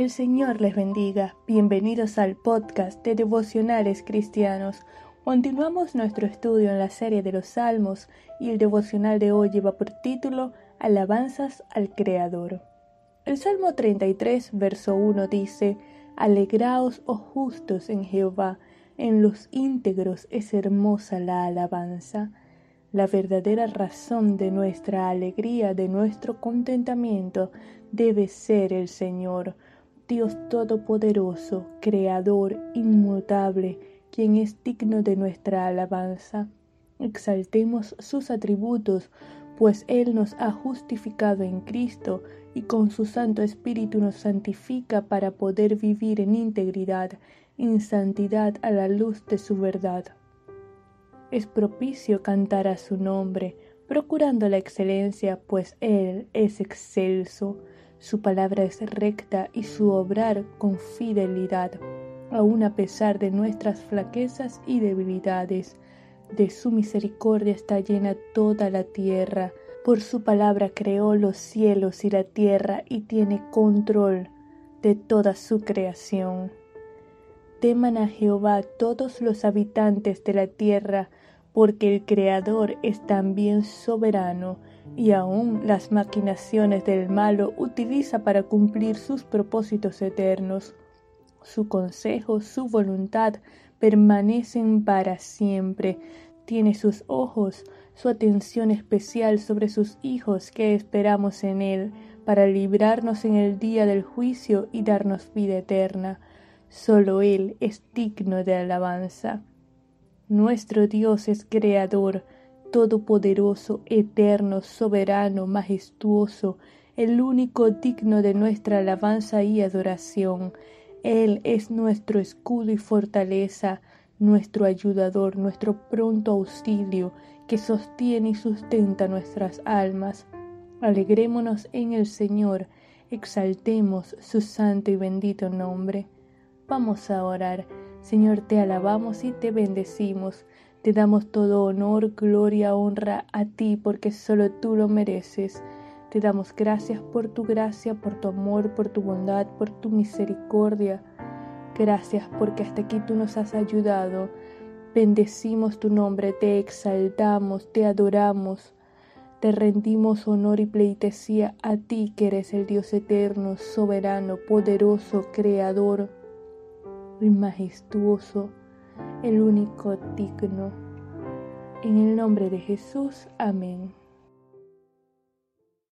El Señor les bendiga. Bienvenidos al podcast de devocionales cristianos. Continuamos nuestro estudio en la serie de los Salmos y el devocional de hoy lleva por título Alabanzas al Creador. El Salmo 33, verso 1 dice, Alegraos, oh justos, en Jehová, en los íntegros es hermosa la alabanza. La verdadera razón de nuestra alegría, de nuestro contentamiento, debe ser el Señor, Dios Todopoderoso, Creador, inmutable, quien es digno de nuestra alabanza. Exaltemos sus atributos, pues Él nos ha justificado en Cristo y con su Santo Espíritu nos santifica para poder vivir en integridad, en santidad a la luz de su verdad. Es propicio cantar a su nombre, procurando la excelencia, pues Él es excelso su palabra es recta y su obrar con fidelidad, aun a pesar de nuestras flaquezas y debilidades. De su misericordia está llena toda la tierra. Por su palabra creó los cielos y la tierra y tiene control de toda su creación. Teman a Jehová todos los habitantes de la tierra, porque el Creador es también soberano y aún las maquinaciones del malo utiliza para cumplir sus propósitos eternos. Su consejo, su voluntad permanecen para siempre. Tiene sus ojos, su atención especial sobre sus hijos que esperamos en Él, para librarnos en el día del juicio y darnos vida eterna. Solo Él es digno de alabanza. Nuestro Dios es creador, todopoderoso, eterno, soberano, majestuoso, el único digno de nuestra alabanza y adoración. Él es nuestro escudo y fortaleza, nuestro ayudador, nuestro pronto auxilio, que sostiene y sustenta nuestras almas. Alegrémonos en el Señor, exaltemos su santo y bendito nombre. Vamos a orar. Señor, te alabamos y te bendecimos. Te damos todo honor, gloria, honra a ti, porque solo tú lo mereces. Te damos gracias por tu gracia, por tu amor, por tu bondad, por tu misericordia. Gracias porque hasta aquí tú nos has ayudado. Bendecimos tu nombre, te exaltamos, te adoramos. Te rendimos honor y pleitesía a ti que eres el Dios eterno, soberano, poderoso, creador y majestuoso el único digno. En el nombre de Jesús, amén.